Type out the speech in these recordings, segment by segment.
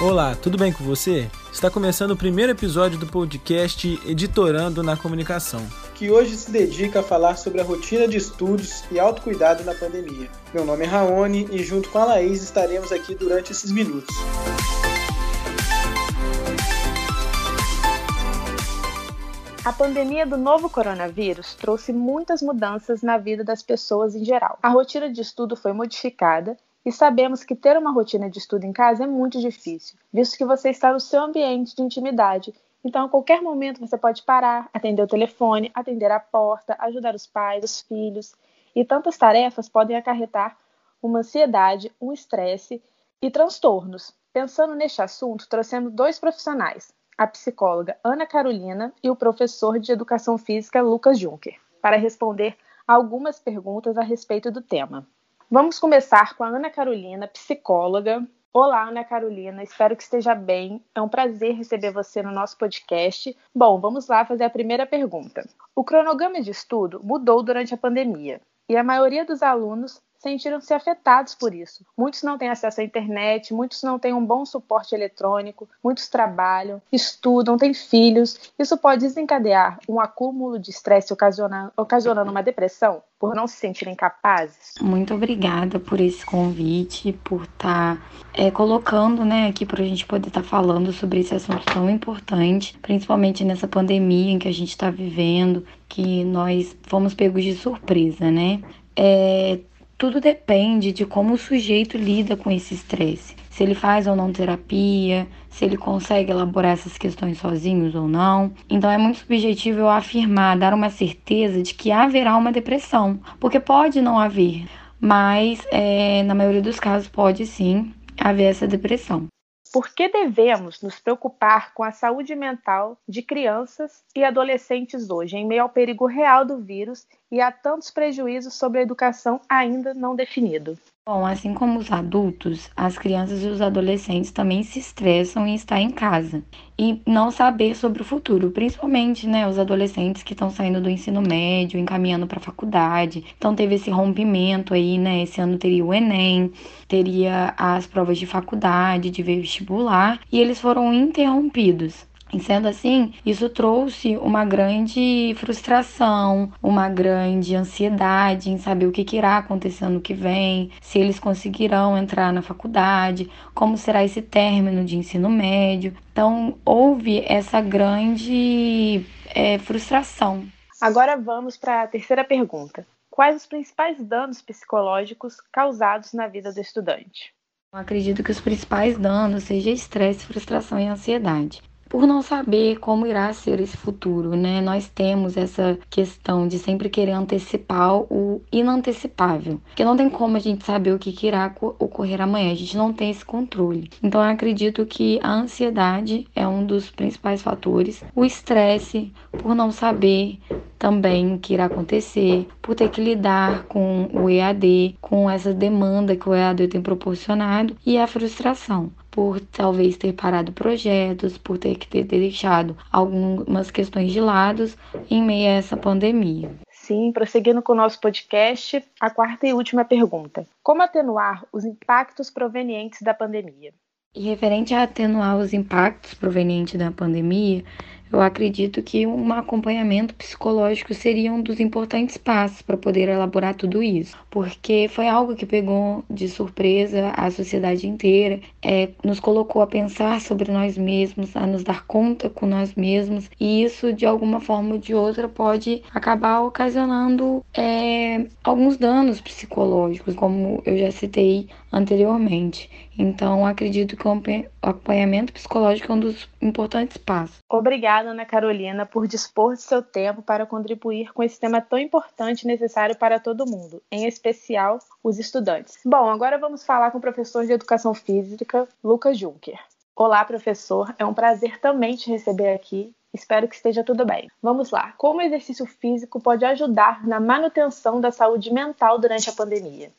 Olá, tudo bem com você? Está começando o primeiro episódio do podcast Editorando na Comunicação, que hoje se dedica a falar sobre a rotina de estudos e autocuidado na pandemia. Meu nome é Raoni e junto com a Laís estaremos aqui durante esses minutos. A pandemia do novo coronavírus trouxe muitas mudanças na vida das pessoas em geral. A rotina de estudo foi modificada e sabemos que ter uma rotina de estudo em casa é muito difícil, visto que você está no seu ambiente de intimidade. Então, a qualquer momento você pode parar, atender o telefone, atender a porta, ajudar os pais, os filhos. E tantas tarefas podem acarretar uma ansiedade, um estresse e transtornos. Pensando neste assunto, trouxemos dois profissionais, a psicóloga Ana Carolina e o professor de educação física Lucas Juncker, para responder algumas perguntas a respeito do tema. Vamos começar com a Ana Carolina, psicóloga. Olá, Ana Carolina, espero que esteja bem. É um prazer receber você no nosso podcast. Bom, vamos lá fazer a primeira pergunta. O cronograma de estudo mudou durante a pandemia e a maioria dos alunos sentiram-se afetados por isso. Muitos não têm acesso à internet, muitos não têm um bom suporte eletrônico, muitos trabalham, estudam, têm filhos. Isso pode desencadear um acúmulo de estresse ocasionando, uma depressão por não se sentirem capazes? Muito obrigada por esse convite, por estar tá, é, colocando né, aqui para a gente poder estar tá falando sobre esse assunto tão importante, principalmente nessa pandemia em que a gente está vivendo, que nós fomos pegos de surpresa, né? É, tudo depende de como o sujeito lida com esse estresse. Se ele faz ou não terapia, se ele consegue elaborar essas questões sozinhos ou não. Então é muito subjetivo eu afirmar, dar uma certeza de que haverá uma depressão, porque pode não haver, mas é, na maioria dos casos pode sim haver essa depressão. Por que devemos nos preocupar com a saúde mental de crianças e adolescentes hoje, em meio ao perigo real do vírus e a tantos prejuízos sobre a educação ainda não definido? Bom, assim como os adultos, as crianças e os adolescentes também se estressam em estar em casa e não saber sobre o futuro, principalmente, né, os adolescentes que estão saindo do ensino médio, encaminhando para a faculdade. Então teve esse rompimento aí, né? Esse ano teria o ENEM, teria as provas de faculdade, de vestibular, e eles foram interrompidos. E sendo assim, isso trouxe uma grande frustração, uma grande ansiedade em saber o que irá acontecer ano que vem, se eles conseguirão entrar na faculdade, como será esse término de ensino médio. Então, houve essa grande é, frustração. Agora vamos para a terceira pergunta. Quais os principais danos psicológicos causados na vida do estudante? Eu acredito que os principais danos sejam estresse, frustração e ansiedade por não saber como irá ser esse futuro, né? Nós temos essa questão de sempre querer antecipar o inantecipável, porque não tem como a gente saber o que, que irá ocorrer amanhã, a gente não tem esse controle. Então eu acredito que a ansiedade é um dos principais fatores, o estresse por não saber também o que irá acontecer, por ter que lidar com o EAD, com essa demanda que o EAD tem proporcionado e a frustração por talvez ter parado projetos, por ter que ter deixado algumas questões de lado em meio a essa pandemia. Sim, prosseguindo com o nosso podcast, a quarta e última pergunta: Como atenuar os impactos provenientes da pandemia? E referente a atenuar os impactos provenientes da pandemia, eu acredito que um acompanhamento psicológico seria um dos importantes passos para poder elaborar tudo isso, porque foi algo que pegou de surpresa a sociedade inteira, é, nos colocou a pensar sobre nós mesmos, a nos dar conta com nós mesmos, e isso de alguma forma ou de outra pode acabar ocasionando é, alguns danos psicológicos, como eu já citei anteriormente. Então, acredito que o acompanhamento psicológico é um dos importantes passos. Obrigada, Ana Carolina, por dispor de seu tempo para contribuir com esse tema tão importante e necessário para todo mundo, em especial os estudantes. Bom, agora vamos falar com o professor de Educação Física, Lucas Juncker. Olá, professor. É um prazer também te receber aqui Espero que esteja tudo bem. Vamos lá. Como o exercício físico pode ajudar na manutenção da saúde mental durante a pandemia?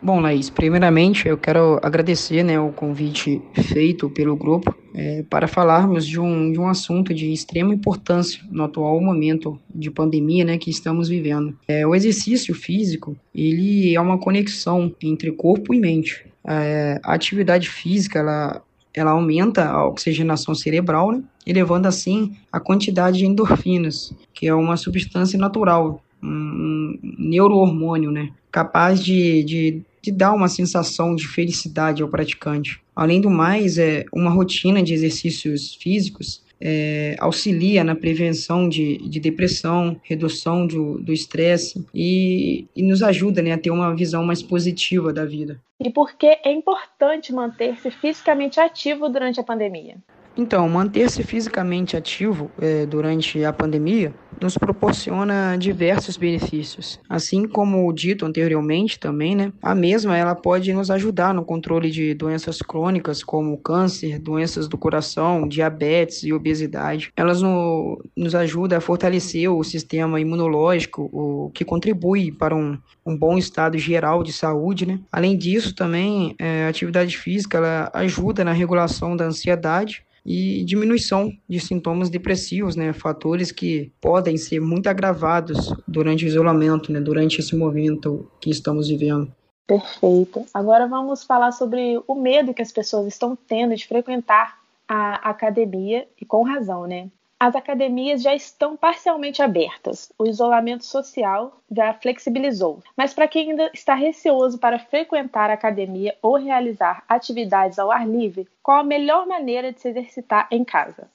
Bom, Laís, primeiramente eu quero agradecer né, o convite feito pelo grupo é, para falarmos de um, de um assunto de extrema importância no atual momento de pandemia né, que estamos vivendo. É, o exercício físico ele é uma conexão entre corpo e mente. É, a atividade física ela, ela aumenta a oxigenação cerebral, né? elevando assim a quantidade de endorfinas, que é uma substância natural, um neurohormônio, né? Capaz de, de, de dar uma sensação de felicidade ao praticante. Além do mais, é uma rotina de exercícios físicos é, auxilia na prevenção de, de depressão, redução do estresse e, e, nos ajuda né, a ter uma visão mais positiva da vida. E por que é importante manter-se fisicamente ativo durante a pandemia? Então, manter-se fisicamente ativo é, durante a pandemia nos proporciona diversos benefícios. Assim como dito anteriormente também, né, a mesma ela pode nos ajudar no controle de doenças crônicas como câncer, doenças do coração, diabetes e obesidade. Elas no, nos ajudam a fortalecer o sistema imunológico, o que contribui para um, um bom estado geral de saúde. Né? Além disso, também é, a atividade física ela ajuda na regulação da ansiedade e diminuição de sintomas depressivos, né, fatores que podem ser muito agravados durante o isolamento, né, durante esse momento que estamos vivendo. Perfeito. Agora vamos falar sobre o medo que as pessoas estão tendo de frequentar a academia e com razão, né? As academias já estão parcialmente abertas, o isolamento social já flexibilizou. Mas para quem ainda está receoso para frequentar a academia ou realizar atividades ao ar livre, qual a melhor maneira de se exercitar em casa?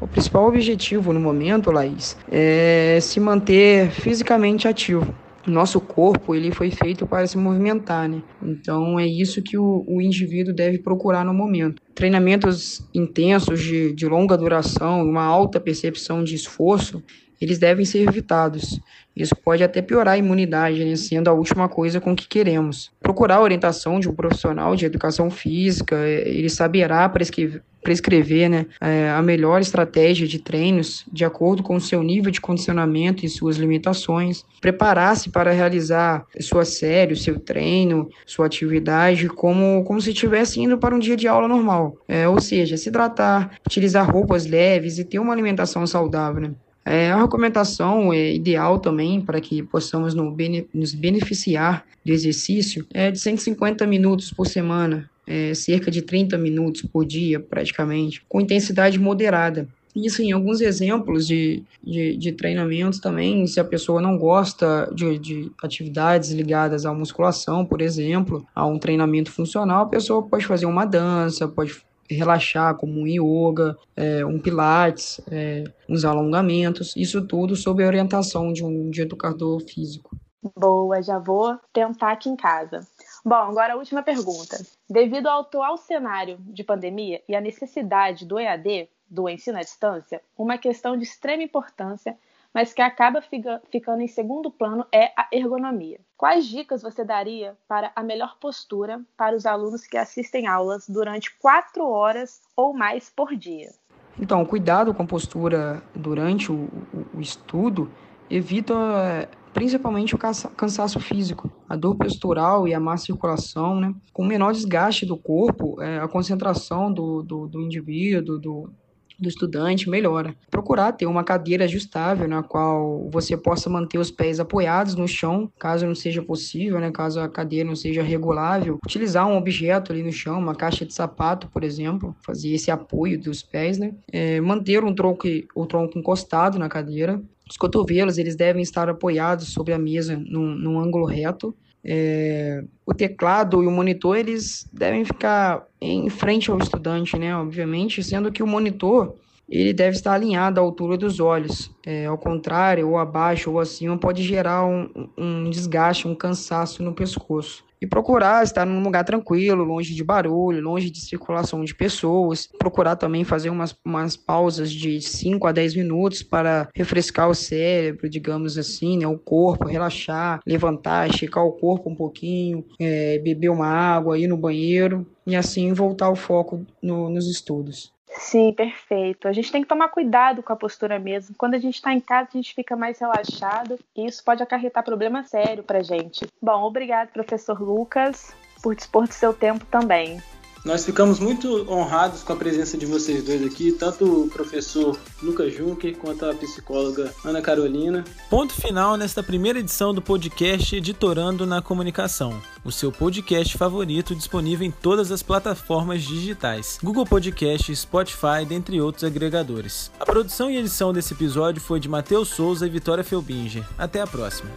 O principal objetivo no momento, Laís, é se manter fisicamente ativo nosso corpo ele foi feito para se movimentar, né? Então é isso que o, o indivíduo deve procurar no momento. Treinamentos intensos de, de longa duração, uma alta percepção de esforço, eles devem ser evitados. Isso pode até piorar a imunidade, né, sendo a última coisa com que queremos. Procurar a orientação de um profissional de educação física, é, ele saberá prescrever, prescrever né, é, a melhor estratégia de treinos de acordo com o seu nível de condicionamento e suas limitações. Preparar-se para realizar sua série, seu treino, sua atividade, como, como se estivesse indo para um dia de aula normal. É, ou seja, se hidratar, utilizar roupas leves e ter uma alimentação saudável. Né? É, a recomendação é ideal também para que possamos nos beneficiar do exercício é de 150 minutos por semana, é, cerca de 30 minutos por dia, praticamente, com intensidade moderada. Isso em alguns exemplos de, de, de, treinamentos também, se a pessoa não gosta de, de atividades ligadas à musculação, por exemplo, a um treinamento funcional, a pessoa pode fazer uma dança, pode relaxar, como um yoga, é, um pilates, é, uns alongamentos, isso tudo sob a orientação de um de educador físico. Boa, já vou tentar aqui em casa. Bom, agora a última pergunta. Devido ao atual cenário de pandemia e à necessidade do EAD, do ensino à distância, uma questão de extrema importância mas que acaba fica, ficando em segundo plano é a ergonomia. Quais dicas você daria para a melhor postura para os alunos que assistem aulas durante quatro horas ou mais por dia? Então, cuidado com a postura durante o, o, o estudo evita eh, principalmente o cansaço físico, a dor postural e a má circulação, né? Com menor desgaste do corpo, é, a concentração do, do, do indivíduo, do, do estudante melhora. Procurar ter uma cadeira ajustável na qual você possa manter os pés apoiados no chão, caso não seja possível, né, caso a cadeira não seja regulável. Utilizar um objeto ali no chão, uma caixa de sapato, por exemplo, fazer esse apoio dos pés, né? É, manter um tronco, o tronco encostado na cadeira. Os cotovelos eles devem estar apoiados sobre a mesa num, num ângulo reto é, o teclado e o monitor eles devem ficar em frente ao estudante, né? Obviamente, sendo que o monitor ele deve estar alinhado à altura dos olhos. É, ao contrário, ou abaixo ou acima, pode gerar um, um desgaste, um cansaço no pescoço e procurar estar num lugar tranquilo, longe de barulho, longe de circulação de pessoas. Procurar também fazer umas, umas pausas de 5 a 10 minutos para refrescar o cérebro, digamos assim, né, o corpo, relaxar, levantar, esticar o corpo um pouquinho, é, beber uma água, ir no banheiro e assim voltar o foco no, nos estudos. Sim, perfeito. A gente tem que tomar cuidado com a postura mesmo. Quando a gente está em casa, a gente fica mais relaxado e isso pode acarretar problema sério para gente. Bom, obrigado, professor Lucas, por dispor do seu tempo também. Nós ficamos muito honrados com a presença de vocês dois aqui, tanto o professor Lucas Juncker quanto a psicóloga Ana Carolina. Ponto final nesta primeira edição do podcast Editorando na Comunicação, o seu podcast favorito disponível em todas as plataformas digitais: Google Podcast, Spotify, dentre outros agregadores. A produção e edição desse episódio foi de Matheus Souza e Vitória Felbinger. Até a próxima.